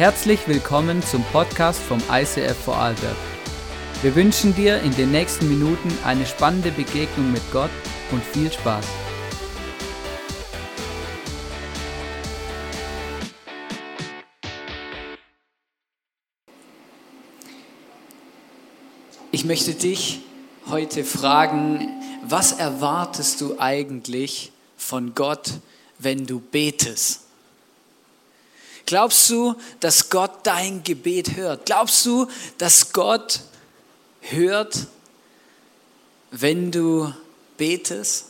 Herzlich willkommen zum Podcast vom ICF Vorarlberg. Wir wünschen dir in den nächsten Minuten eine spannende Begegnung mit Gott und viel Spaß. Ich möchte dich heute fragen, was erwartest du eigentlich von Gott, wenn du betest? Glaubst du, dass Gott dein Gebet hört? Glaubst du, dass Gott hört, wenn du betest?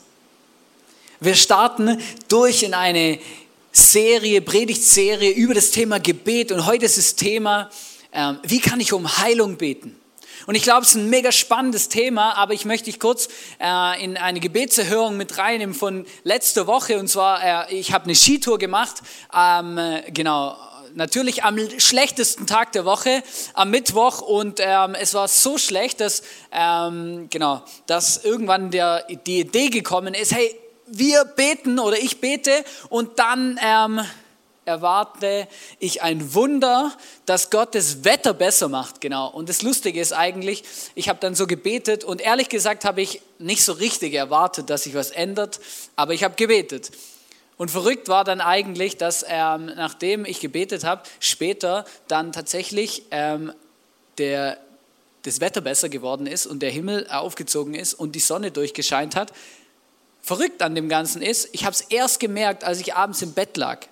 Wir starten durch in eine Serie, Predigtserie über das Thema Gebet und heute ist das Thema, äh, wie kann ich um Heilung beten? Und ich glaube, es ist ein mega spannendes Thema, aber ich möchte dich kurz äh, in eine Gebetserhörung mit reinnehmen von letzter Woche. Und zwar, äh, ich habe eine Skitour gemacht, ähm, genau, natürlich am schlechtesten Tag der Woche, am Mittwoch. Und ähm, es war so schlecht, dass, ähm, genau, dass irgendwann der, die Idee gekommen ist, hey, wir beten oder ich bete und dann ähm, erwarte ich ein Wunder, dass Gott das Wetter besser macht. Genau. Und das Lustige ist eigentlich, ich habe dann so gebetet und ehrlich gesagt habe ich nicht so richtig erwartet, dass sich was ändert, aber ich habe gebetet. Und verrückt war dann eigentlich, dass ähm, nachdem ich gebetet habe, später dann tatsächlich ähm, der, das Wetter besser geworden ist und der Himmel aufgezogen ist und die Sonne durchgescheint hat. Verrückt an dem Ganzen ist, ich habe es erst gemerkt, als ich abends im Bett lag.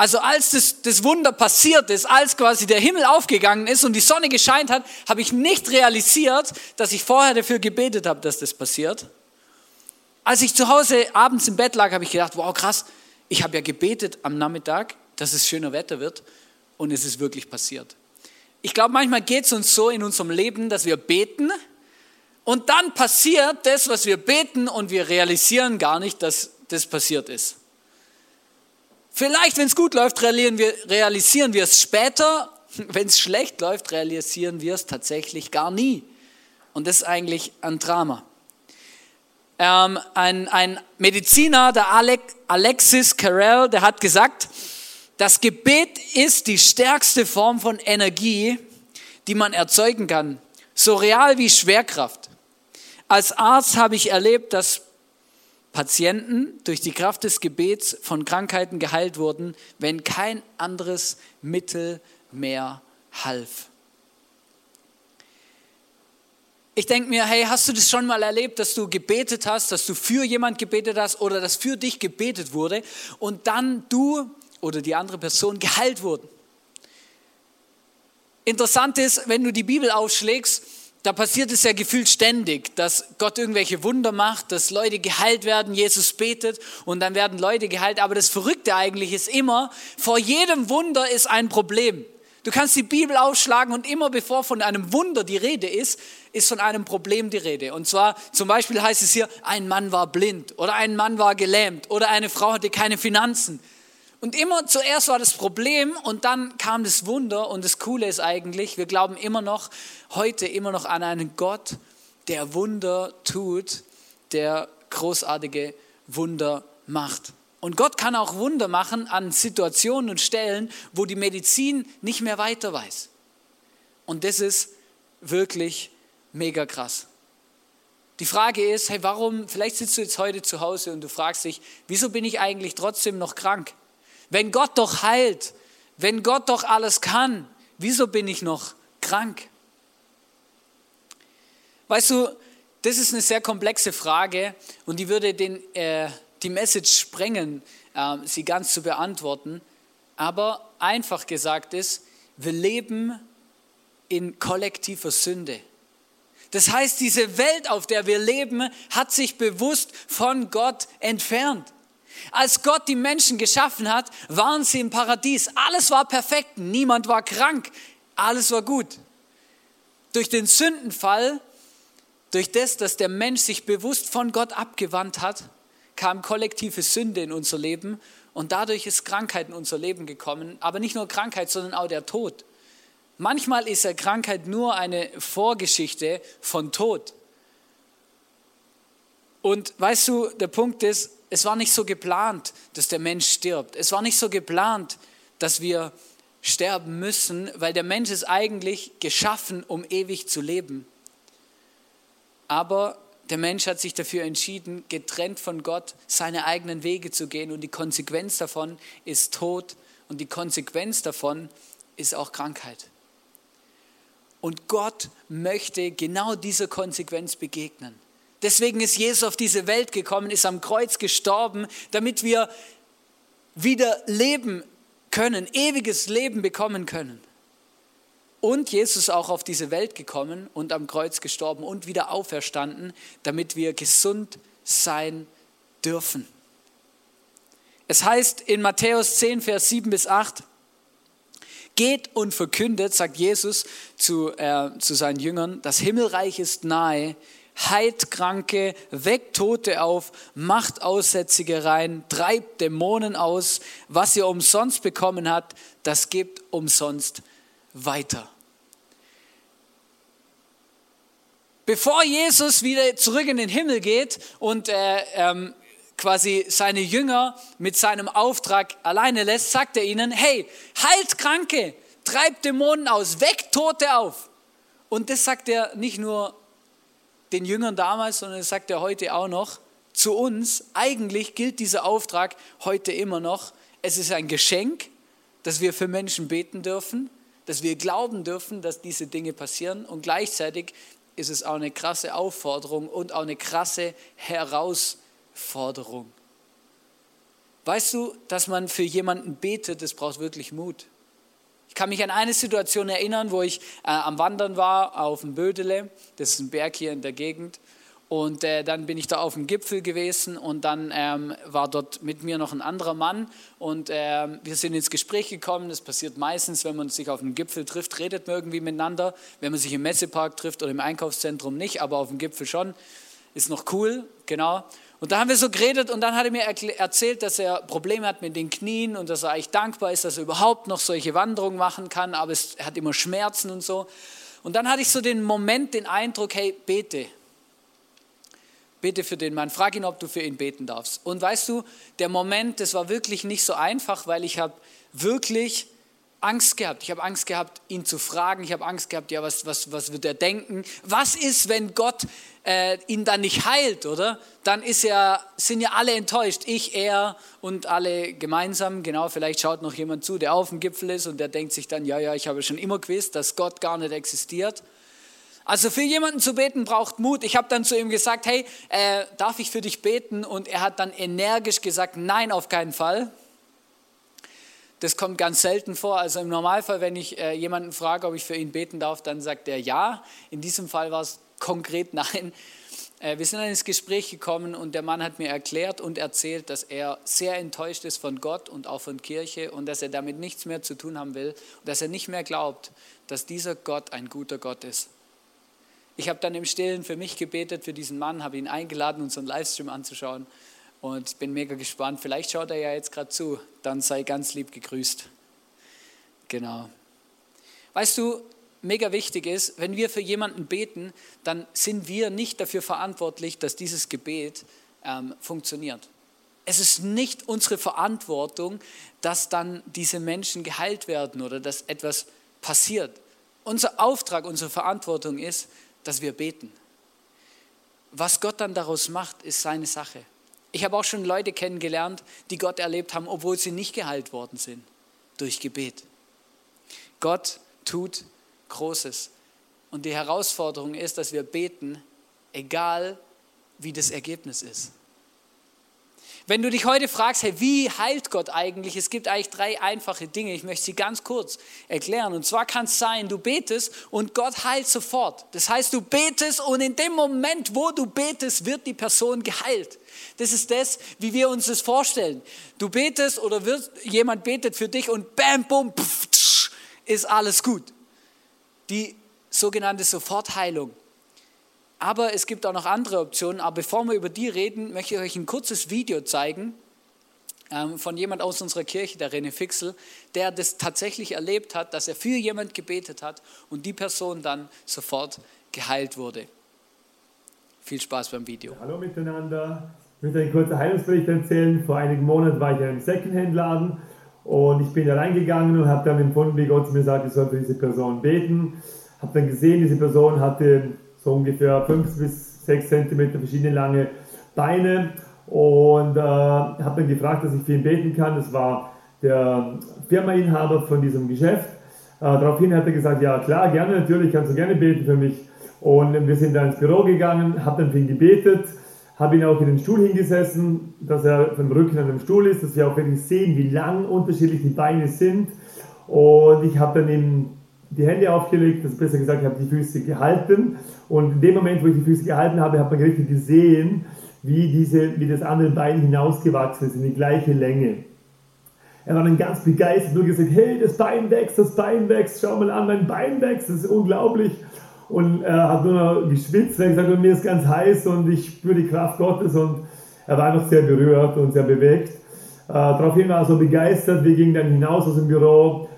Also als das, das Wunder passiert ist, als quasi der Himmel aufgegangen ist und die Sonne gescheint hat, habe ich nicht realisiert, dass ich vorher dafür gebetet habe, dass das passiert. Als ich zu Hause abends im Bett lag, habe ich gedacht, wow krass, ich habe ja gebetet am Nachmittag, dass es schöner Wetter wird und es ist wirklich passiert. Ich glaube, manchmal geht es uns so in unserem Leben, dass wir beten und dann passiert das, was wir beten und wir realisieren gar nicht, dass das passiert ist. Vielleicht, wenn es gut läuft, realisieren wir, es später. Wenn es schlecht läuft, realisieren wir es tatsächlich gar nie. Und das ist eigentlich ein Drama. Ähm, ein, ein Mediziner, der Alexis Carrel, der hat gesagt, das Gebet ist die stärkste Form von Energie, die man erzeugen kann. So real wie Schwerkraft. Als Arzt habe ich erlebt, dass Patienten durch die Kraft des Gebets von Krankheiten geheilt wurden, wenn kein anderes Mittel mehr half. Ich denke mir, hey, hast du das schon mal erlebt, dass du gebetet hast, dass du für jemand gebetet hast oder dass für dich gebetet wurde und dann du oder die andere Person geheilt wurden? Interessant ist, wenn du die Bibel aufschlägst, da passiert es ja gefühlt ständig, dass Gott irgendwelche Wunder macht, dass Leute geheilt werden, Jesus betet und dann werden Leute geheilt. Aber das Verrückte eigentlich ist immer, vor jedem Wunder ist ein Problem. Du kannst die Bibel aufschlagen und immer bevor von einem Wunder die Rede ist, ist von einem Problem die Rede. Und zwar zum Beispiel heißt es hier, ein Mann war blind oder ein Mann war gelähmt oder eine Frau hatte keine Finanzen. Und immer zuerst war das Problem und dann kam das Wunder und das Coole ist eigentlich, wir glauben immer noch, heute immer noch an einen Gott, der Wunder tut, der großartige Wunder macht. Und Gott kann auch Wunder machen an Situationen und Stellen, wo die Medizin nicht mehr weiter weiß. Und das ist wirklich mega krass. Die Frage ist, hey, warum, vielleicht sitzt du jetzt heute zu Hause und du fragst dich, wieso bin ich eigentlich trotzdem noch krank? Wenn Gott doch heilt, wenn Gott doch alles kann, wieso bin ich noch krank? Weißt du, das ist eine sehr komplexe Frage und die würde den, äh, die Message sprengen, äh, sie ganz zu beantworten. Aber einfach gesagt ist, wir leben in kollektiver Sünde. Das heißt, diese Welt, auf der wir leben, hat sich bewusst von Gott entfernt. Als Gott die Menschen geschaffen hat, waren sie im Paradies. Alles war perfekt, niemand war krank, alles war gut. Durch den Sündenfall, durch das, dass der Mensch sich bewusst von Gott abgewandt hat, kam kollektive Sünde in unser Leben und dadurch ist Krankheit in unser Leben gekommen. Aber nicht nur Krankheit, sondern auch der Tod. Manchmal ist ja Krankheit nur eine Vorgeschichte von Tod. Und weißt du, der Punkt ist, es war nicht so geplant, dass der Mensch stirbt. Es war nicht so geplant, dass wir sterben müssen, weil der Mensch ist eigentlich geschaffen, um ewig zu leben. Aber der Mensch hat sich dafür entschieden, getrennt von Gott seine eigenen Wege zu gehen und die Konsequenz davon ist Tod und die Konsequenz davon ist auch Krankheit. Und Gott möchte genau dieser Konsequenz begegnen. Deswegen ist Jesus auf diese Welt gekommen, ist am Kreuz gestorben, damit wir wieder leben können, ewiges Leben bekommen können. Und Jesus auch auf diese Welt gekommen und am Kreuz gestorben und wieder auferstanden, damit wir gesund sein dürfen. Es heißt in Matthäus 10, Vers 7 bis 8, Geht und verkündet, sagt Jesus zu, äh, zu seinen Jüngern, das Himmelreich ist nahe, heilt Kranke, weckt Tote auf, macht Aussätzige rein, treibt Dämonen aus. Was ihr umsonst bekommen habt, das gebt umsonst weiter. Bevor Jesus wieder zurück in den Himmel geht und äh, ähm, quasi seine Jünger mit seinem Auftrag alleine lässt, sagt er ihnen, hey, heilt Kranke, treibt Dämonen aus, weckt Tote auf. Und das sagt er nicht nur den Jüngern damals, sondern das sagt er heute auch noch zu uns. Eigentlich gilt dieser Auftrag heute immer noch. Es ist ein Geschenk, dass wir für Menschen beten dürfen, dass wir glauben dürfen, dass diese Dinge passieren und gleichzeitig ist es auch eine krasse Aufforderung und auch eine krasse Herausforderung. Weißt du, dass man für jemanden betet, das braucht wirklich Mut. Ich kann mich an eine Situation erinnern, wo ich äh, am Wandern war auf dem Bödele, das ist ein Berg hier in der Gegend. Und äh, dann bin ich da auf dem Gipfel gewesen und dann ähm, war dort mit mir noch ein anderer Mann und ähm, wir sind ins Gespräch gekommen. Das passiert meistens, wenn man sich auf dem Gipfel trifft, redet man irgendwie miteinander. Wenn man sich im Messepark trifft oder im Einkaufszentrum nicht, aber auf dem Gipfel schon, ist noch cool, genau. Und da haben wir so geredet und dann hat er mir erzählt, dass er Probleme hat mit den Knien und dass er eigentlich dankbar ist, dass er überhaupt noch solche Wanderungen machen kann, aber es, er hat immer Schmerzen und so. Und dann hatte ich so den Moment, den Eindruck, hey, bete, bete für den Mann, frag ihn, ob du für ihn beten darfst. Und weißt du, der Moment, das war wirklich nicht so einfach, weil ich habe wirklich Angst gehabt. Ich habe Angst gehabt, ihn zu fragen. Ich habe Angst gehabt, ja, was, was, was wird er denken? Was ist, wenn Gott äh, ihn dann nicht heilt, oder? Dann ist ja, sind ja alle enttäuscht. Ich, er und alle gemeinsam. Genau, vielleicht schaut noch jemand zu, der auf dem Gipfel ist und der denkt sich dann, ja, ja, ich habe schon immer gewusst, dass Gott gar nicht existiert. Also für jemanden zu beten braucht Mut. Ich habe dann zu ihm gesagt, hey, äh, darf ich für dich beten? Und er hat dann energisch gesagt, nein, auf keinen Fall. Das kommt ganz selten vor. Also im Normalfall, wenn ich äh, jemanden frage, ob ich für ihn beten darf, dann sagt er ja. In diesem Fall war es konkret nein. Äh, wir sind dann ins Gespräch gekommen und der Mann hat mir erklärt und erzählt, dass er sehr enttäuscht ist von Gott und auch von Kirche und dass er damit nichts mehr zu tun haben will und dass er nicht mehr glaubt, dass dieser Gott ein guter Gott ist. Ich habe dann im Stillen für mich gebetet, für diesen Mann, habe ihn eingeladen, unseren Livestream anzuschauen und bin mega gespannt. Vielleicht schaut er ja jetzt gerade zu, dann sei ganz lieb gegrüßt. Genau. Weißt du, mega wichtig ist, wenn wir für jemanden beten, dann sind wir nicht dafür verantwortlich, dass dieses Gebet ähm, funktioniert. Es ist nicht unsere Verantwortung, dass dann diese Menschen geheilt werden oder dass etwas passiert. Unser Auftrag, unsere Verantwortung ist, dass wir beten. Was Gott dann daraus macht, ist seine Sache. Ich habe auch schon Leute kennengelernt, die Gott erlebt haben, obwohl sie nicht geheilt worden sind, durch Gebet. Gott tut Großes. Und die Herausforderung ist, dass wir beten, egal wie das Ergebnis ist. Wenn du dich heute fragst, hey, wie heilt Gott eigentlich? Es gibt eigentlich drei einfache Dinge. Ich möchte sie ganz kurz erklären. Und zwar kann es sein, du betest und Gott heilt sofort. Das heißt, du betest und in dem Moment, wo du betest, wird die Person geheilt. Das ist das, wie wir uns das vorstellen. Du betest oder wird, jemand betet für dich und bam, bum, ist alles gut. Die sogenannte Sofortheilung. Aber es gibt auch noch andere Optionen. Aber bevor wir über die reden, möchte ich euch ein kurzes Video zeigen ähm, von jemand aus unserer Kirche, der René Fixel, der das tatsächlich erlebt hat, dass er für jemand gebetet hat und die Person dann sofort geheilt wurde. Viel Spaß beim Video. Hallo miteinander. Ich möchte einen kurzen Heilungsbericht erzählen. Vor einigen Monaten war ich in einem Secondhand-Laden Und ich bin da reingegangen und habe dann empfunden, wie Gott mir sagt, ich soll für diese Person beten. Habe dann gesehen, diese Person hatte so ungefähr 5 bis 6 Zentimeter verschiedene lange Beine und äh, habe dann gefragt, dass ich für ihn beten kann. Das war der Firmainhaber von diesem Geschäft. Äh, daraufhin hat er gesagt, ja klar, gerne, natürlich kannst du gerne beten für mich. Und wir sind dann ins Büro gegangen, habe dann für ihn gebetet, habe ihn auch in den Stuhl hingesessen, dass er vom Rücken an dem Stuhl ist, dass wir auch wirklich sehen, wie lang unterschiedlich die Beine sind. Und ich habe dann ihm die Hände aufgelegt, das besser gesagt, ich habe die Füße gehalten. Und in dem Moment, wo ich die Füße gehalten habe, hat man richtig gesehen, wie, diese, wie das andere Bein hinausgewachsen ist, in die gleiche Länge. Er war dann ganz begeistert und gesagt, hey, das Bein wächst, das Bein wächst, schau mal an, mein Bein wächst, das ist unglaublich. Und er hat nur noch geschwitzt, er hat gesagt, mir ist ganz heiß und ich spüre die Kraft Gottes und er war einfach sehr berührt und sehr bewegt. Äh, daraufhin war er so begeistert, wir gingen dann hinaus aus dem Büro,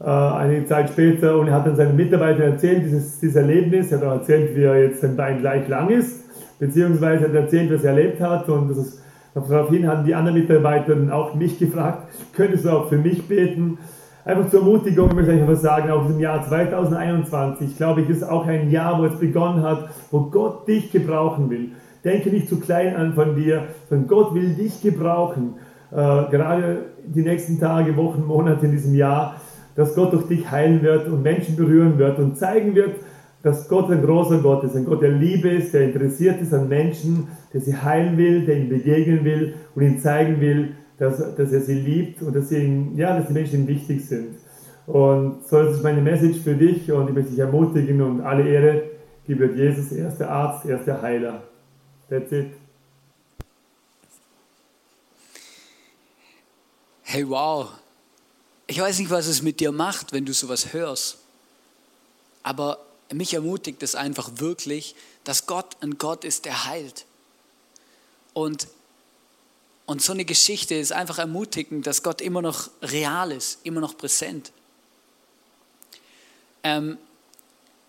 äh, einige Zeit später und er hat dann seinen Mitarbeitern erzählt, dieses, dieses Erlebnis, er hat auch erzählt, wie er jetzt sein Bein gleich lang ist, beziehungsweise hat er erzählt, was er erlebt hat und das ist Daraufhin haben die anderen Mitarbeiter auch mich gefragt, könntest du auch für mich beten? Einfach zur Ermutigung möchte ich einfach sagen, auch im Jahr 2021, glaube ich, ist auch ein Jahr, wo es begonnen hat, wo Gott dich gebrauchen will. Denke nicht zu klein an von dir, sondern Gott will dich gebrauchen. Äh, gerade die nächsten Tage, Wochen, Monate in diesem Jahr, dass Gott durch dich heilen wird und Menschen berühren wird und zeigen wird, dass Gott ein großer Gott ist, ein Gott der Liebe ist, der interessiert ist an Menschen, der sie heilen will, der ihnen begegnen will und ihnen zeigen will, dass, dass er sie liebt und dass, ihm, ja, dass die Menschen ihm wichtig sind. Und so ist meine Message für dich und ich möchte dich ermutigen und alle Ehre gebührt Jesus, erster Arzt, erster Heiler. That's it. Hey, wow. Ich weiß nicht, was es mit dir macht, wenn du sowas hörst. Aber mich ermutigt es einfach wirklich, dass Gott ein Gott ist, der heilt. Und, und so eine Geschichte ist einfach ermutigend, dass Gott immer noch real ist, immer noch präsent. Ähm,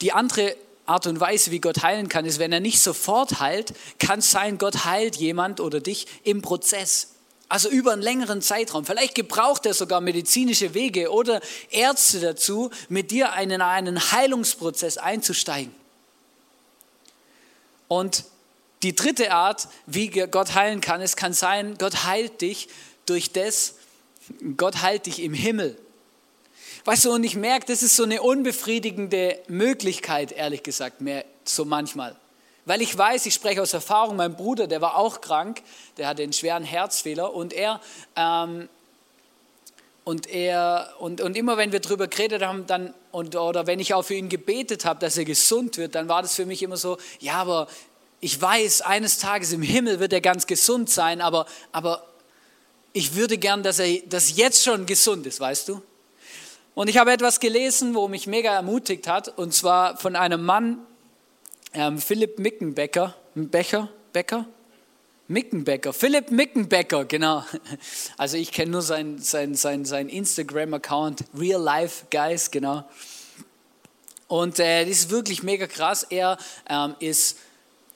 die andere Art und Weise, wie Gott heilen kann, ist, wenn er nicht sofort heilt, kann es sein, Gott heilt jemand oder dich im Prozess. Also über einen längeren Zeitraum. Vielleicht gebraucht er sogar medizinische Wege oder Ärzte dazu, mit dir in einen Heilungsprozess einzusteigen. Und die dritte Art, wie Gott heilen kann, es kann sein, Gott heilt dich durch das, Gott heilt dich im Himmel. Weißt du, und ich merke, das ist so eine unbefriedigende Möglichkeit, ehrlich gesagt, mehr so manchmal. Weil ich weiß, ich spreche aus Erfahrung, mein Bruder, der war auch krank, der hatte einen schweren Herzfehler und er, ähm, und er, und, und immer wenn wir darüber geredet haben, dann, und, oder wenn ich auch für ihn gebetet habe, dass er gesund wird, dann war das für mich immer so, ja, aber ich weiß, eines Tages im Himmel wird er ganz gesund sein, aber, aber ich würde gern, dass er das jetzt schon gesund ist, weißt du? Und ich habe etwas gelesen, wo mich mega ermutigt hat, und zwar von einem Mann, ähm, Philipp Mickenbecker, Becher, Becker? Mickenbecker, Philipp Mickenbecker, genau. Also ich kenne nur sein, sein, sein, sein Instagram-Account, Real Life Guys, genau. Und äh, das ist wirklich mega krass. Er ähm, ist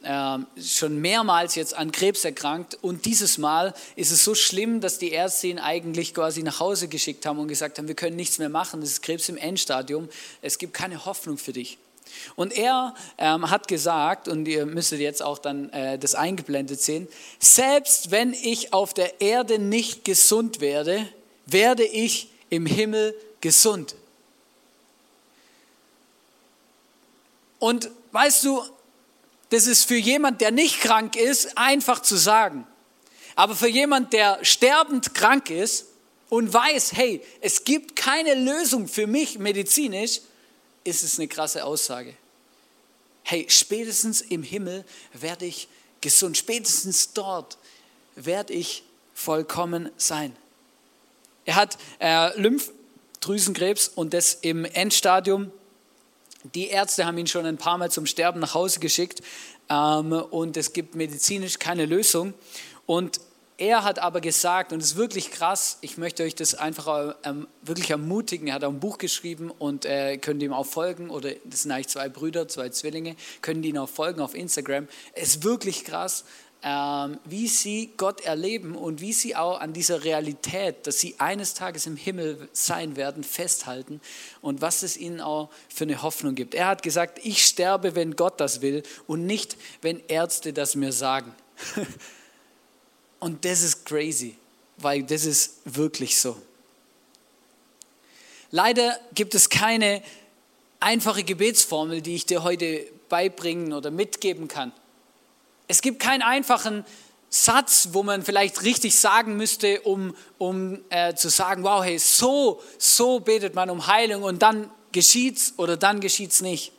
ähm, schon mehrmals jetzt an Krebs erkrankt und dieses Mal ist es so schlimm, dass die Ärzte ihn eigentlich quasi nach Hause geschickt haben und gesagt haben, wir können nichts mehr machen, das ist Krebs im Endstadium, es gibt keine Hoffnung für dich. Und er ähm, hat gesagt, und ihr müsstet jetzt auch dann äh, das eingeblendet sehen, selbst wenn ich auf der Erde nicht gesund werde, werde ich im Himmel gesund. Und weißt du, das ist für jemand, der nicht krank ist, einfach zu sagen. Aber für jemand, der sterbend krank ist und weiß, hey, es gibt keine Lösung für mich medizinisch, ist es eine krasse Aussage. Hey, spätestens im Himmel werde ich gesund, spätestens dort werde ich vollkommen sein. Er hat äh, Lymphdrüsenkrebs und das im Endstadium. Die Ärzte haben ihn schon ein paar Mal zum Sterben nach Hause geschickt ähm, und es gibt medizinisch keine Lösung. Und er hat aber gesagt, und es ist wirklich krass, ich möchte euch das einfach ähm, wirklich ermutigen, er hat auch ein Buch geschrieben und äh, könnt ihm auch folgen, oder das sind eigentlich zwei Brüder, zwei Zwillinge, können ihn auch folgen auf Instagram. Es ist wirklich krass. ähm, wie sie Gott erleben und wie sie auch an dieser Realität, dass sie eines Tages im Himmel sein werden, festhalten und was es ihnen auch für eine Hoffnung gibt. Er hat gesagt, ich sterbe, wenn Gott das will und nicht, wenn Ärzte das mir sagen. und das ist crazy, weil das ist wirklich so. Leider gibt es keine einfache Gebetsformel, die ich dir heute beibringen oder mitgeben kann. Es gibt keinen einfachen Satz, wo man vielleicht richtig sagen müsste, um, um äh, zu sagen, wow, hey, so, so betet man um Heilung und dann geschieht's oder dann geschieht's nicht.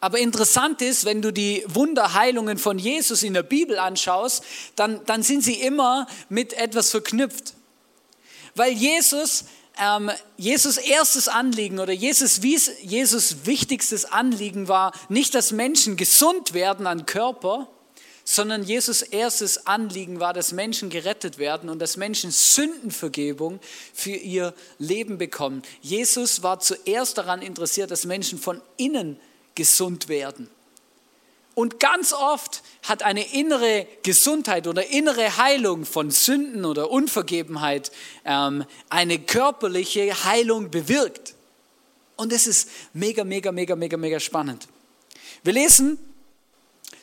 Aber interessant ist, wenn du die Wunderheilungen von Jesus in der Bibel anschaust, dann, dann sind sie immer mit etwas verknüpft. Weil Jesus ähm, Jesus erstes Anliegen oder Jesus, Jesus wichtigstes Anliegen war nicht, dass Menschen gesund werden an Körper, sondern Jesus erstes Anliegen war, dass Menschen gerettet werden und dass Menschen Sündenvergebung für ihr Leben bekommen. Jesus war zuerst daran interessiert, dass Menschen von innen gesund werden. Und ganz oft hat eine innere Gesundheit oder innere Heilung von Sünden oder Unvergebenheit ähm, eine körperliche Heilung bewirkt. Und das ist mega, mega, mega, mega, mega spannend. Wir lesen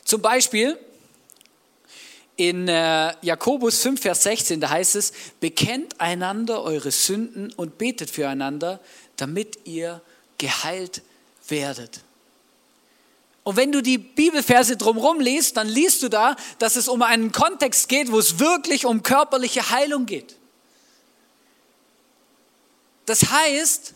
zum Beispiel in äh, Jakobus 5, Vers 16, da heißt es, bekennt einander eure Sünden und betet füreinander, damit ihr geheilt werdet. Und wenn du die Bibelverse drumherum liest, dann liest du da, dass es um einen Kontext geht, wo es wirklich um körperliche Heilung geht. Das heißt,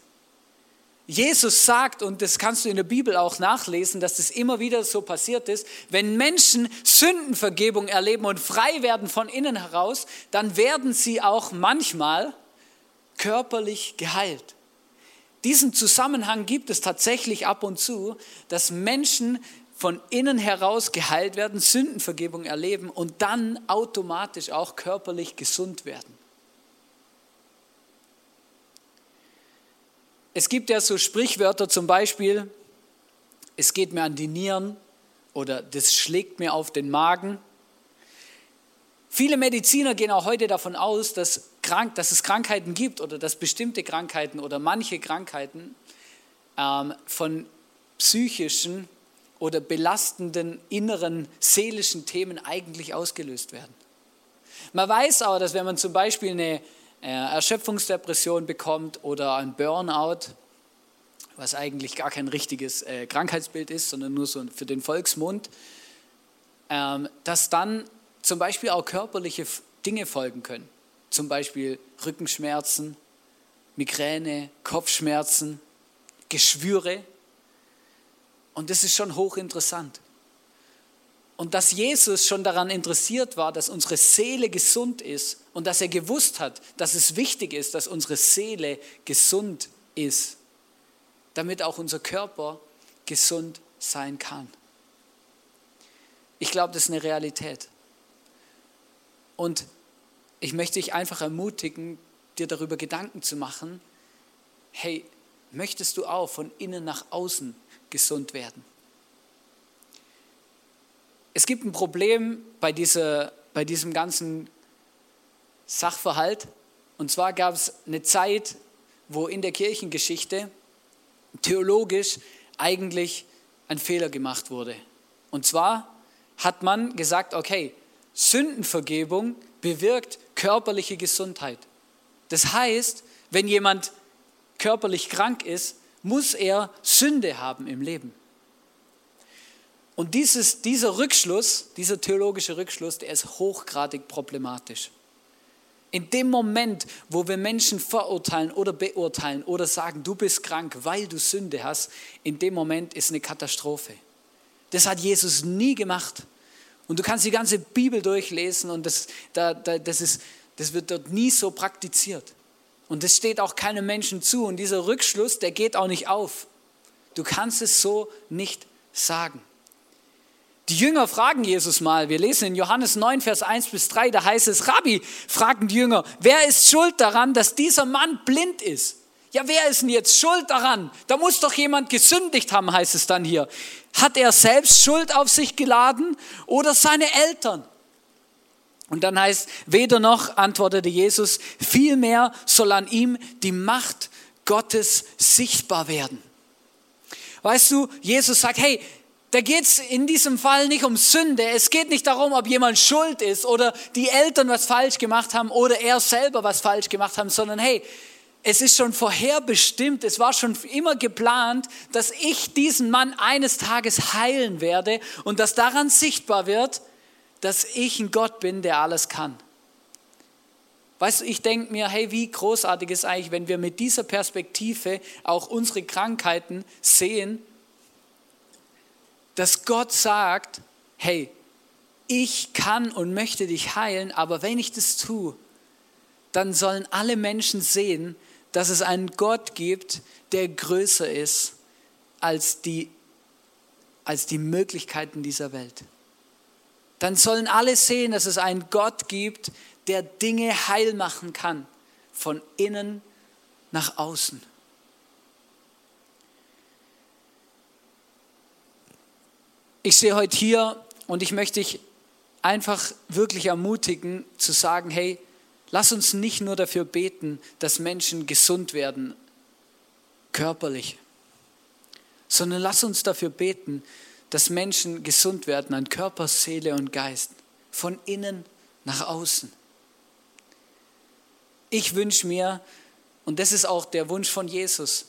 Jesus sagt, und das kannst du in der Bibel auch nachlesen, dass das immer wieder so passiert ist, wenn Menschen Sündenvergebung erleben und frei werden von innen heraus, dann werden sie auch manchmal körperlich geheilt. Diesen Zusammenhang gibt es tatsächlich ab und zu, dass Menschen von innen heraus geheilt werden, Sündenvergebung erleben und dann automatisch auch körperlich gesund werden. Es gibt ja so Sprichwörter zum Beispiel, es geht mir an die Nieren oder das schlägt mir auf den Magen. Viele Mediziner gehen auch heute davon aus, dass, krank, dass es Krankheiten gibt oder dass bestimmte Krankheiten oder manche Krankheiten ähm, von psychischen oder belastenden inneren seelischen Themen eigentlich ausgelöst werden. Man weiß aber, dass wenn man zum Beispiel eine äh, Erschöpfungsdepression bekommt oder ein Burnout, was eigentlich gar kein richtiges äh, Krankheitsbild ist, sondern nur so für den Volksmund, ähm, dass dann zum Beispiel auch körperliche Dinge folgen können. Zum Beispiel Rückenschmerzen, Migräne, Kopfschmerzen, Geschwüre. Und das ist schon hochinteressant. Und dass Jesus schon daran interessiert war, dass unsere Seele gesund ist und dass er gewusst hat, dass es wichtig ist, dass unsere Seele gesund ist, damit auch unser Körper gesund sein kann. Ich glaube, das ist eine Realität. Und ich möchte dich einfach ermutigen, dir darüber Gedanken zu machen, hey, möchtest du auch von innen nach außen gesund werden? Es gibt ein Problem bei, dieser, bei diesem ganzen Sachverhalt. Und zwar gab es eine Zeit, wo in der Kirchengeschichte theologisch eigentlich ein Fehler gemacht wurde. Und zwar hat man gesagt, okay, Sündenvergebung bewirkt körperliche Gesundheit. Das heißt, wenn jemand körperlich krank ist, muss er Sünde haben im Leben. Und dieses, dieser Rückschluss, dieser theologische Rückschluss, der ist hochgradig problematisch. In dem Moment, wo wir Menschen verurteilen oder beurteilen oder sagen, du bist krank, weil du Sünde hast, in dem Moment ist eine Katastrophe. Das hat Jesus nie gemacht. Und du kannst die ganze Bibel durchlesen und das, da, da, das, ist, das wird dort nie so praktiziert. Und das steht auch keinem Menschen zu. Und dieser Rückschluss, der geht auch nicht auf. Du kannst es so nicht sagen. Die Jünger fragen Jesus mal, wir lesen in Johannes 9, Vers 1 bis 3, da heißt es, Rabbi, fragen die Jünger, wer ist schuld daran, dass dieser Mann blind ist? Ja, wer ist denn jetzt schuld daran? Da muss doch jemand gesündigt haben, heißt es dann hier. Hat er selbst Schuld auf sich geladen oder seine Eltern? Und dann heißt, weder noch, antwortete Jesus, vielmehr soll an ihm die Macht Gottes sichtbar werden. Weißt du, Jesus sagt, hey, da geht es in diesem Fall nicht um Sünde. Es geht nicht darum, ob jemand schuld ist oder die Eltern was falsch gemacht haben oder er selber was falsch gemacht haben, sondern hey, es ist schon vorherbestimmt, es war schon immer geplant, dass ich diesen Mann eines Tages heilen werde und dass daran sichtbar wird, dass ich ein Gott bin, der alles kann. Weißt du, ich denke mir, hey, wie großartig ist eigentlich, wenn wir mit dieser Perspektive auch unsere Krankheiten sehen, dass Gott sagt, hey, ich kann und möchte dich heilen, aber wenn ich das tue, dann sollen alle Menschen sehen, dass es einen Gott gibt, der größer ist als die, als die Möglichkeiten dieser Welt dann sollen alle sehen, dass es einen Gott gibt, der Dinge heil machen kann, von innen nach außen. Ich stehe heute hier und ich möchte dich einfach wirklich ermutigen zu sagen, hey, lass uns nicht nur dafür beten, dass Menschen gesund werden, körperlich, sondern lass uns dafür beten, dass Menschen gesund werden an Körper, Seele und Geist, von innen nach außen. Ich wünsche mir, und das ist auch der Wunsch von Jesus,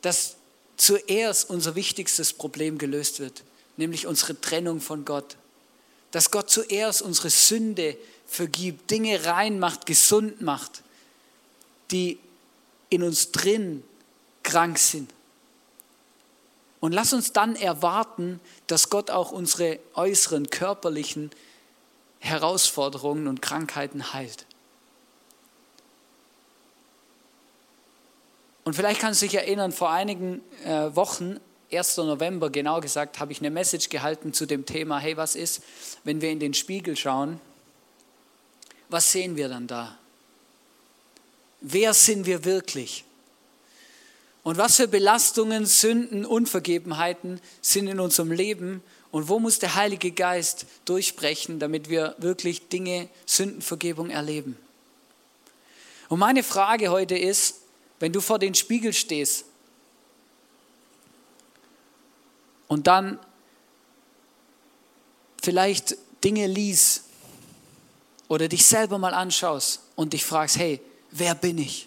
dass zuerst unser wichtigstes Problem gelöst wird, nämlich unsere Trennung von Gott. Dass Gott zuerst unsere Sünde vergibt, Dinge reinmacht, gesund macht, die in uns drin krank sind. Und lass uns dann erwarten, dass Gott auch unsere äußeren körperlichen Herausforderungen und Krankheiten heilt. Und vielleicht kannst du dich erinnern, vor einigen äh, Wochen, 1. November genau gesagt, habe ich eine Message gehalten zu dem Thema, hey, was ist, wenn wir in den Spiegel schauen? Was sehen wir dann da? Wer sind wir wirklich? Und was für Belastungen, Sünden, Unvergebenheiten sind in unserem Leben und wo muss der Heilige Geist durchbrechen, damit wir wirklich Dinge, Sündenvergebung erleben? Und meine Frage heute ist, wenn du vor den Spiegel stehst und dann vielleicht Dinge liest oder dich selber mal anschaust und dich fragst, hey, wer bin ich?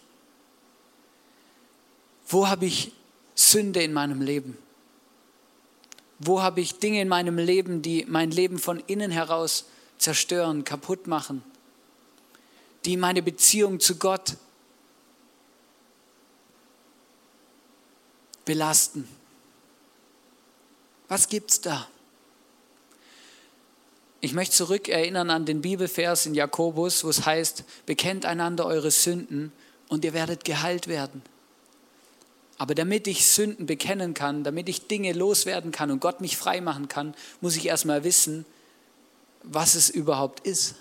Wo habe ich Sünde in meinem Leben? Wo habe ich Dinge in meinem Leben, die mein Leben von innen heraus zerstören, kaputt machen? Die meine Beziehung zu Gott belasten? Was gibt es da? Ich möchte zurückerinnern an den Bibelvers in Jakobus, wo es heißt, bekennt einander eure Sünden und ihr werdet geheilt werden. Aber damit ich Sünden bekennen kann, damit ich Dinge loswerden kann und Gott mich frei machen kann, muss ich erstmal wissen, was es überhaupt ist.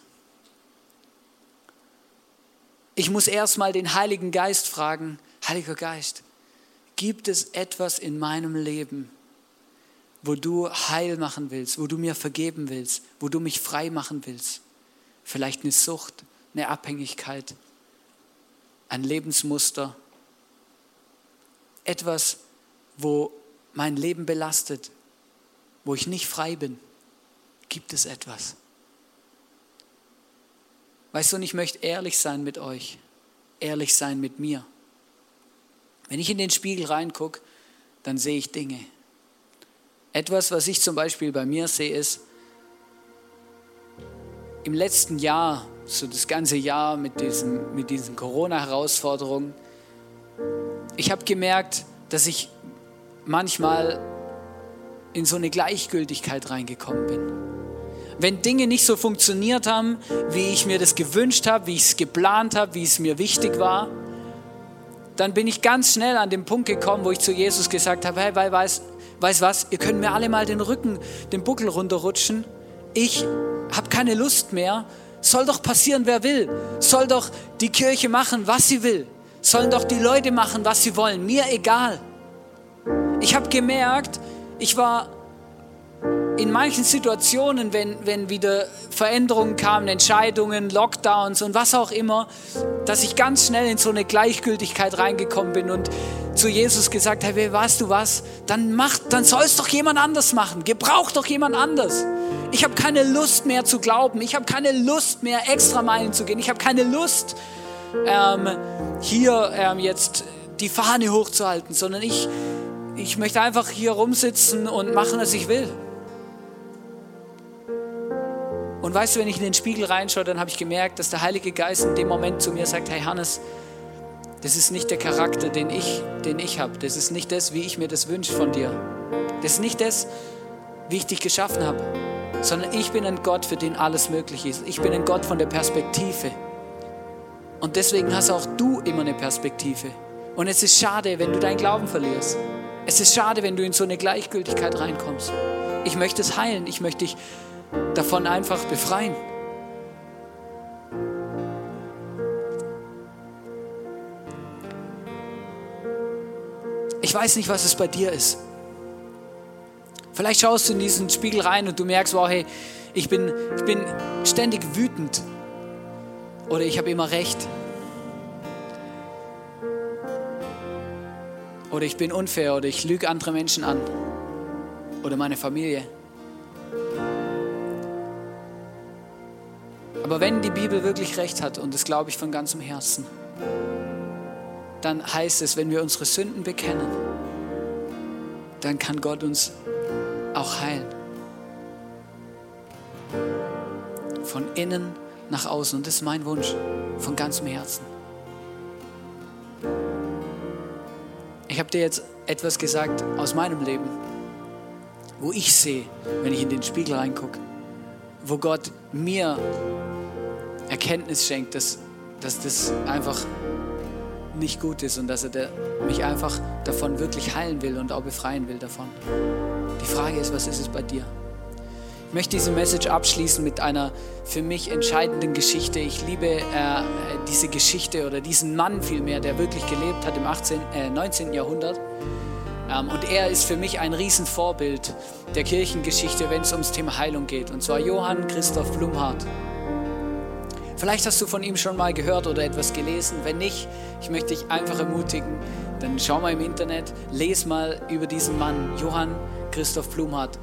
Ich muss erstmal den Heiligen Geist fragen, Heiliger Geist, gibt es etwas in meinem Leben, wo du heil machen willst, wo du mir vergeben willst, wo du mich frei machen willst? Vielleicht eine Sucht, eine Abhängigkeit, ein Lebensmuster, etwas, wo mein Leben belastet, wo ich nicht frei bin? Gibt es etwas? Weißt du, und ich möchte ehrlich sein mit euch, ehrlich sein mit mir. Wenn ich in den Spiegel reingucke, dann sehe ich Dinge. Etwas, was ich zum Beispiel bei mir sehe, ist, im letzten Jahr, so das ganze Jahr mit diesen, mit diesen Corona-Herausforderungen, ich habe gemerkt, dass ich manchmal in so eine Gleichgültigkeit reingekommen bin. Wenn Dinge nicht so funktioniert haben, wie ich mir das gewünscht habe, wie ich es geplant habe, wie es mir wichtig war, dann bin ich ganz schnell an den Punkt gekommen, wo ich zu Jesus gesagt habe, hey, weiß, weiß was, ihr könnt mir alle mal den Rücken, den Buckel runterrutschen. Ich habe keine Lust mehr. Soll doch passieren, wer will. Soll doch die Kirche machen, was sie will sollen doch die Leute machen, was sie wollen. Mir egal. Ich habe gemerkt, ich war in manchen Situationen, wenn, wenn wieder Veränderungen kamen, Entscheidungen, Lockdowns und was auch immer, dass ich ganz schnell in so eine Gleichgültigkeit reingekommen bin und zu Jesus gesagt habe, hey, weißt du was, dann dann soll es doch jemand anders machen. Gebrauch doch jemand anders. Ich habe keine Lust mehr zu glauben. Ich habe keine Lust mehr extra Meilen zu gehen. Ich habe keine Lust ähm, hier ähm, jetzt die Fahne hochzuhalten, sondern ich, ich möchte einfach hier rumsitzen und machen, was ich will. Und weißt du, wenn ich in den Spiegel reinschaue, dann habe ich gemerkt, dass der Heilige Geist in dem Moment zu mir sagt, hey Hannes, das ist nicht der Charakter, den ich, den ich habe. Das ist nicht das, wie ich mir das wünsche von dir. Das ist nicht das, wie ich dich geschaffen habe, sondern ich bin ein Gott, für den alles möglich ist. Ich bin ein Gott von der Perspektive. Und deswegen hast auch du immer eine Perspektive. Und es ist schade, wenn du deinen Glauben verlierst. Es ist schade, wenn du in so eine Gleichgültigkeit reinkommst. Ich möchte es heilen. Ich möchte dich davon einfach befreien. Ich weiß nicht, was es bei dir ist. Vielleicht schaust du in diesen Spiegel rein und du merkst, wow, hey, ich bin, ich bin ständig wütend. Oder ich habe immer recht. Oder ich bin unfair oder ich lüge andere Menschen an. Oder meine Familie. Aber wenn die Bibel wirklich recht hat, und das glaube ich von ganzem Herzen, dann heißt es, wenn wir unsere Sünden bekennen, dann kann Gott uns auch heilen. Von innen nach außen. Und das ist mein Wunsch von ganzem Herzen. Ich habe dir jetzt etwas gesagt aus meinem Leben, wo ich sehe, wenn ich in den Spiegel reingucke, wo Gott mir Erkenntnis schenkt, dass, dass das einfach nicht gut ist und dass er mich einfach davon wirklich heilen will und auch befreien will davon. Die Frage ist, was ist es bei dir? Ich möchte diese Message abschließen mit einer für mich entscheidenden Geschichte. Ich liebe äh, diese Geschichte oder diesen Mann vielmehr, der wirklich gelebt hat im 18, äh, 19. Jahrhundert. Ähm, und er ist für mich ein Riesenvorbild der Kirchengeschichte, wenn es ums Thema Heilung geht. Und zwar Johann Christoph Blumhardt. Vielleicht hast du von ihm schon mal gehört oder etwas gelesen. Wenn nicht, ich möchte dich einfach ermutigen, dann schau mal im Internet, lese mal über diesen Mann, Johann Christoph Blumhardt.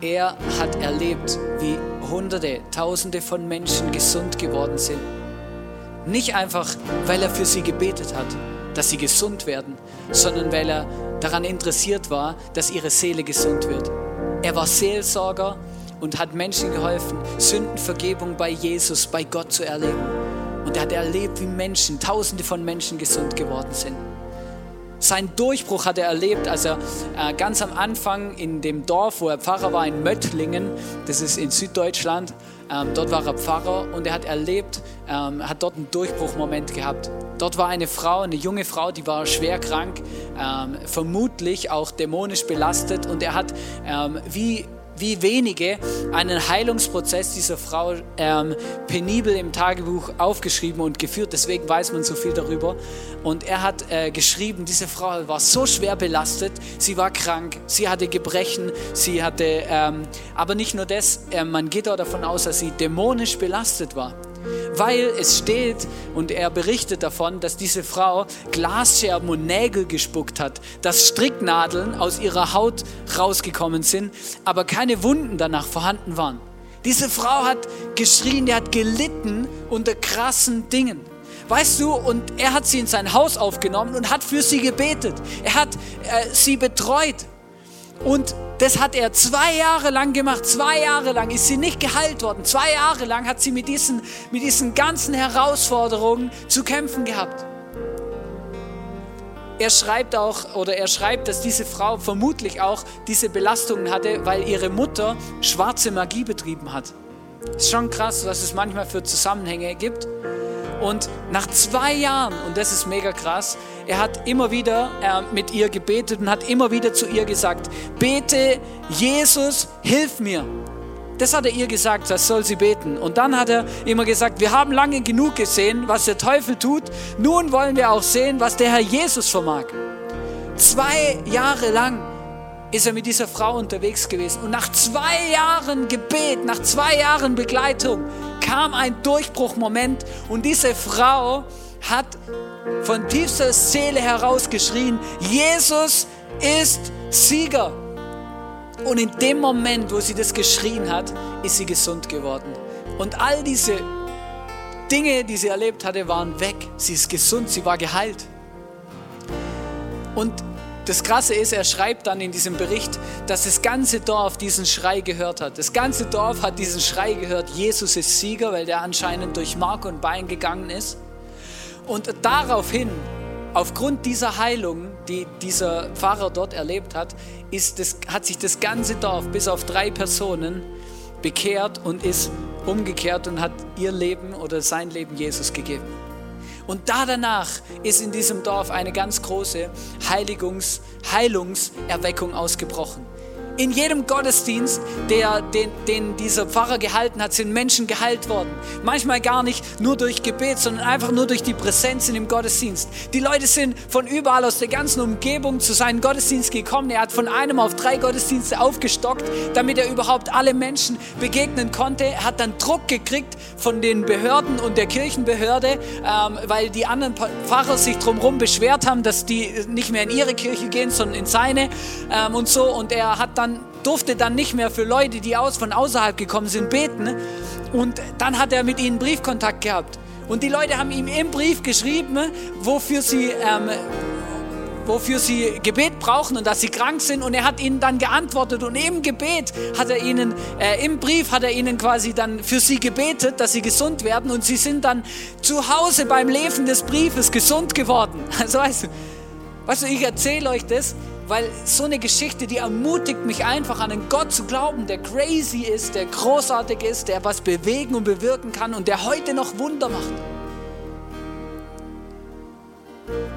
Er hat erlebt, wie Hunderte, Tausende von Menschen gesund geworden sind. Nicht einfach, weil er für sie gebetet hat, dass sie gesund werden, sondern weil er daran interessiert war, dass ihre Seele gesund wird. Er war Seelsorger und hat Menschen geholfen, Sündenvergebung bei Jesus, bei Gott zu erleben. Und er hat erlebt, wie Menschen, Tausende von Menschen gesund geworden sind. Sein Durchbruch hat er erlebt, als er äh, ganz am Anfang in dem Dorf, wo er Pfarrer war, in Möttlingen, das ist in Süddeutschland, ähm, dort war er Pfarrer und er hat erlebt, ähm, hat dort einen Durchbruchmoment gehabt. Dort war eine Frau, eine junge Frau, die war schwer krank, ähm, vermutlich auch dämonisch belastet und er hat ähm, wie wie wenige einen Heilungsprozess dieser Frau ähm, penibel im Tagebuch aufgeschrieben und geführt. Deswegen weiß man so viel darüber. Und er hat äh, geschrieben, diese Frau war so schwer belastet, sie war krank, sie hatte Gebrechen, sie hatte, ähm, aber nicht nur das, äh, man geht auch davon aus, dass sie dämonisch belastet war weil es steht und er berichtet davon, dass diese Frau Glasscherben und Nägel gespuckt hat, dass Stricknadeln aus ihrer Haut rausgekommen sind, aber keine Wunden danach vorhanden waren. Diese Frau hat geschrien, die hat gelitten unter krassen Dingen. Weißt du, und er hat sie in sein Haus aufgenommen und hat für sie gebetet. Er hat äh, sie betreut. Und das hat er zwei Jahre lang gemacht. Zwei Jahre lang ist sie nicht geheilt worden. Zwei Jahre lang hat sie mit diesen, mit diesen ganzen Herausforderungen zu kämpfen gehabt. Er schreibt auch, oder er schreibt, dass diese Frau vermutlich auch diese Belastungen hatte, weil ihre Mutter schwarze Magie betrieben hat. Ist schon krass, was es manchmal für Zusammenhänge gibt. Und nach zwei Jahren, und das ist mega krass, er hat immer wieder äh, mit ihr gebetet und hat immer wieder zu ihr gesagt, bete, Jesus, hilf mir. Das hat er ihr gesagt, das soll sie beten. Und dann hat er immer gesagt, wir haben lange genug gesehen, was der Teufel tut. Nun wollen wir auch sehen, was der Herr Jesus vermag. Zwei Jahre lang ist er mit dieser Frau unterwegs gewesen. Und nach zwei Jahren Gebet, nach zwei Jahren Begleitung, kam ein Durchbruchmoment und diese Frau hat von tiefster Seele herausgeschrien, Jesus ist Sieger. Und in dem Moment, wo sie das geschrien hat, ist sie gesund geworden. Und all diese Dinge, die sie erlebt hatte, waren weg. Sie ist gesund, sie war geheilt. Und das Krasse ist, er schreibt dann in diesem Bericht, dass das ganze Dorf diesen Schrei gehört hat. Das ganze Dorf hat diesen Schrei gehört, Jesus ist Sieger, weil der anscheinend durch Mark und Bein gegangen ist. Und daraufhin, aufgrund dieser Heilung, die dieser Pfarrer dort erlebt hat, ist das, hat sich das ganze Dorf bis auf drei Personen bekehrt und ist umgekehrt und hat ihr Leben oder sein Leben Jesus gegeben. Und da danach ist in diesem Dorf eine ganz große Heiligungs, Heilungserweckung ausgebrochen. In jedem Gottesdienst, der, den, den dieser Pfarrer gehalten hat, sind Menschen geheilt worden. Manchmal gar nicht nur durch Gebet, sondern einfach nur durch die Präsenz in dem Gottesdienst. Die Leute sind von überall aus der ganzen Umgebung zu seinem Gottesdienst gekommen. Er hat von einem auf drei Gottesdienste aufgestockt, damit er überhaupt alle Menschen begegnen konnte. Er hat dann Druck gekriegt von den Behörden und der Kirchenbehörde, ähm, weil die anderen Pfarrer sich drumherum beschwert haben, dass die nicht mehr in ihre Kirche gehen, sondern in seine ähm, und so. Und er hat dann durfte dann nicht mehr für Leute, die aus, von außerhalb gekommen sind, beten. Und dann hat er mit ihnen Briefkontakt gehabt. Und die Leute haben ihm im Brief geschrieben, wofür sie, ähm, wofür sie Gebet brauchen und dass sie krank sind. Und er hat ihnen dann geantwortet. Und im Gebet hat er ihnen, äh, im Brief hat er ihnen quasi dann für sie gebetet, dass sie gesund werden. Und sie sind dann zu Hause beim Lesen des Briefes gesund geworden. Also weißt du, weißt du ich erzähle euch das, weil so eine Geschichte, die ermutigt mich einfach an einen Gott zu glauben, der crazy ist, der großartig ist, der was bewegen und bewirken kann und der heute noch Wunder macht.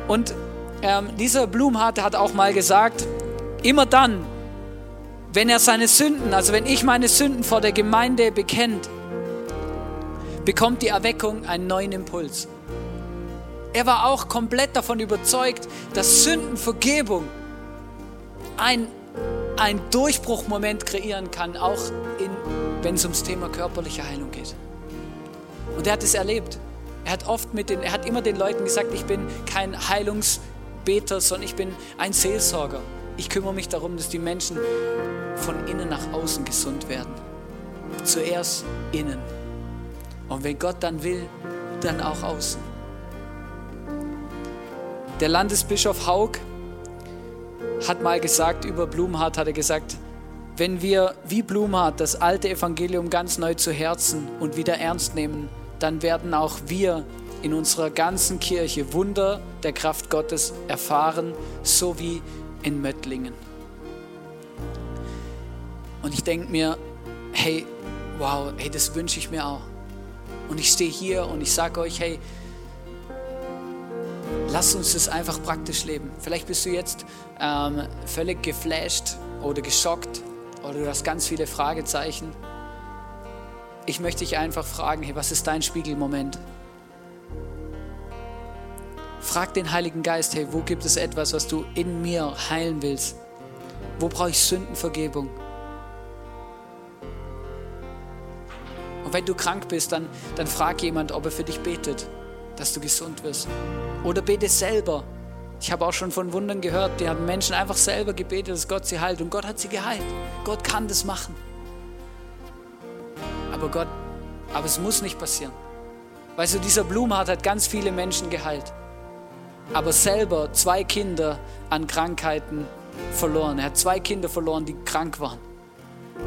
Und ähm, dieser Blumhardt hat auch mal gesagt, immer dann, wenn er seine Sünden, also wenn ich meine Sünden vor der Gemeinde bekennt, bekommt die Erweckung einen neuen Impuls. Er war auch komplett davon überzeugt, dass Sündenvergebung ein, ein Durchbruchmoment kreieren kann, auch wenn es ums Thema körperliche Heilung geht. Und er hat es erlebt. Er hat oft mit den, er hat immer den Leuten gesagt, ich bin kein Heilungsbeter, sondern ich bin ein Seelsorger. Ich kümmere mich darum, dass die Menschen von innen nach außen gesund werden. Zuerst innen. Und wenn Gott dann will, dann auch außen. Der Landesbischof Haug hat mal gesagt, über Blumhardt hat er gesagt, wenn wir wie Blumhardt das alte Evangelium ganz neu zu Herzen und wieder ernst nehmen, dann werden auch wir in unserer ganzen Kirche Wunder der Kraft Gottes erfahren, so wie in Möttlingen. Und ich denke mir, hey, wow, hey, das wünsche ich mir auch. Und ich stehe hier und ich sage euch, hey, Lass uns das einfach praktisch leben. Vielleicht bist du jetzt ähm, völlig geflasht oder geschockt oder du hast ganz viele Fragezeichen. Ich möchte dich einfach fragen, hey, was ist dein Spiegelmoment? Frag den Heiligen Geist, hey, wo gibt es etwas, was du in mir heilen willst? Wo brauche ich Sündenvergebung? Und wenn du krank bist, dann, dann frag jemand, ob er für dich betet, dass du gesund wirst. Oder bete selber. Ich habe auch schon von Wundern gehört, die haben Menschen einfach selber gebetet, dass Gott sie heilt. Und Gott hat sie geheilt. Gott kann das machen. Aber Gott, aber es muss nicht passieren. Weißt du, dieser Blumhardt hat ganz viele Menschen geheilt. Aber selber zwei Kinder an Krankheiten verloren. Er hat zwei Kinder verloren, die krank waren.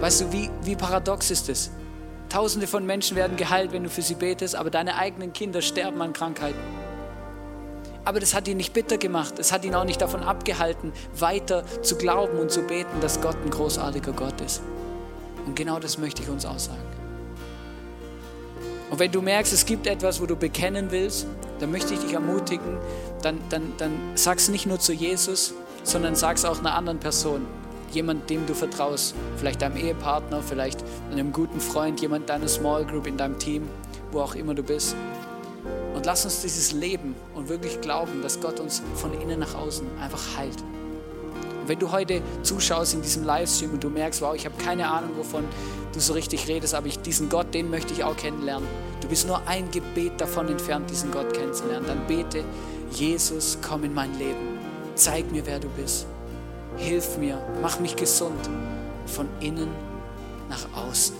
Weißt du, wie, wie paradox ist das? Tausende von Menschen werden geheilt, wenn du für sie betest, aber deine eigenen Kinder sterben an Krankheiten. Aber das hat ihn nicht bitter gemacht. Es hat ihn auch nicht davon abgehalten, weiter zu glauben und zu beten, dass Gott ein großartiger Gott ist. Und genau das möchte ich uns auch sagen. Und wenn du merkst, es gibt etwas, wo du bekennen willst, dann möchte ich dich ermutigen, dann, dann, dann es nicht nur zu Jesus, sondern sag es auch einer anderen Person. Jemand, dem du vertraust. Vielleicht deinem Ehepartner, vielleicht einem guten Freund, jemand deiner Small Group in deinem Team, wo auch immer du bist. Und lass uns dieses Leben und wirklich glauben, dass Gott uns von innen nach außen einfach heilt. Und Wenn du heute zuschaust in diesem Livestream und du merkst, wow, ich habe keine Ahnung, wovon du so richtig redest, aber ich, diesen Gott, den möchte ich auch kennenlernen. Du bist nur ein Gebet davon entfernt, diesen Gott kennenzulernen. Dann bete, Jesus, komm in mein Leben. Zeig mir, wer du bist. Hilf mir, mach mich gesund von innen nach außen.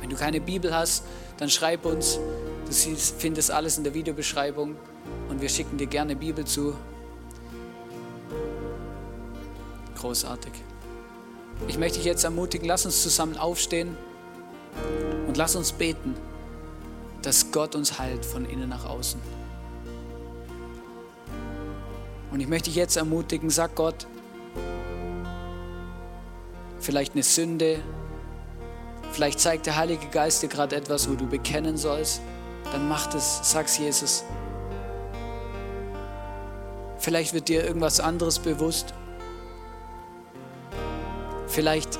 Wenn du keine Bibel hast, dann schreib uns. Du findest alles in der Videobeschreibung und wir schicken dir gerne Bibel zu. Großartig. Ich möchte dich jetzt ermutigen, lass uns zusammen aufstehen und lass uns beten, dass Gott uns heilt von innen nach außen. Und ich möchte dich jetzt ermutigen, sag Gott, vielleicht eine Sünde, vielleicht zeigt der Heilige Geist dir gerade etwas, wo du bekennen sollst, dann mach es, sag's Jesus. Vielleicht wird dir irgendwas anderes bewusst. Vielleicht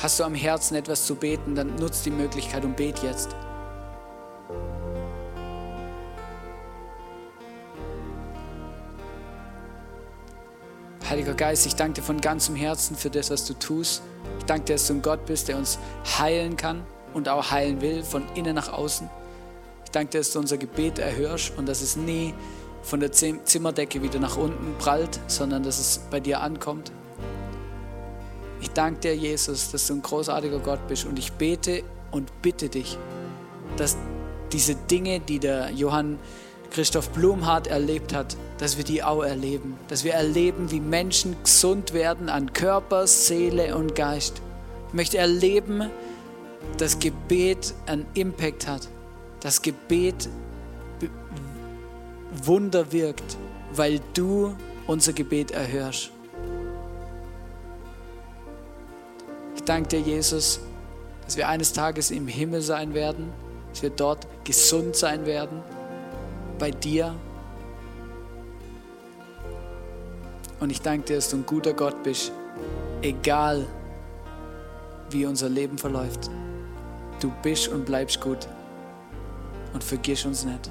hast du am Herzen etwas zu beten, dann nutzt die Möglichkeit und bet jetzt. Heiliger Geist, ich danke dir von ganzem Herzen für das, was du tust. Ich danke dir, dass du ein Gott bist, der uns heilen kann und auch heilen will, von innen nach außen. Ich danke dir, dass du unser Gebet erhörst und dass es nie von der Zimmerdecke wieder nach unten prallt, sondern dass es bei dir ankommt. Ich danke dir, Jesus, dass du ein großartiger Gott bist und ich bete und bitte dich, dass diese Dinge, die der Johann Christoph Blumhardt erlebt hat, dass wir die auch erleben. Dass wir erleben, wie Menschen gesund werden an Körper, Seele und Geist. Ich möchte erleben, dass Gebet einen Impact hat. Dass Gebet Wunder wirkt, weil du unser Gebet erhörst. Ich danke dir, Jesus, dass wir eines Tages im Himmel sein werden, dass wir dort gesund sein werden bei dir. Und ich danke dir, dass du ein guter Gott bist, egal wie unser Leben verläuft. Du bist und bleibst gut und vergiss uns nicht.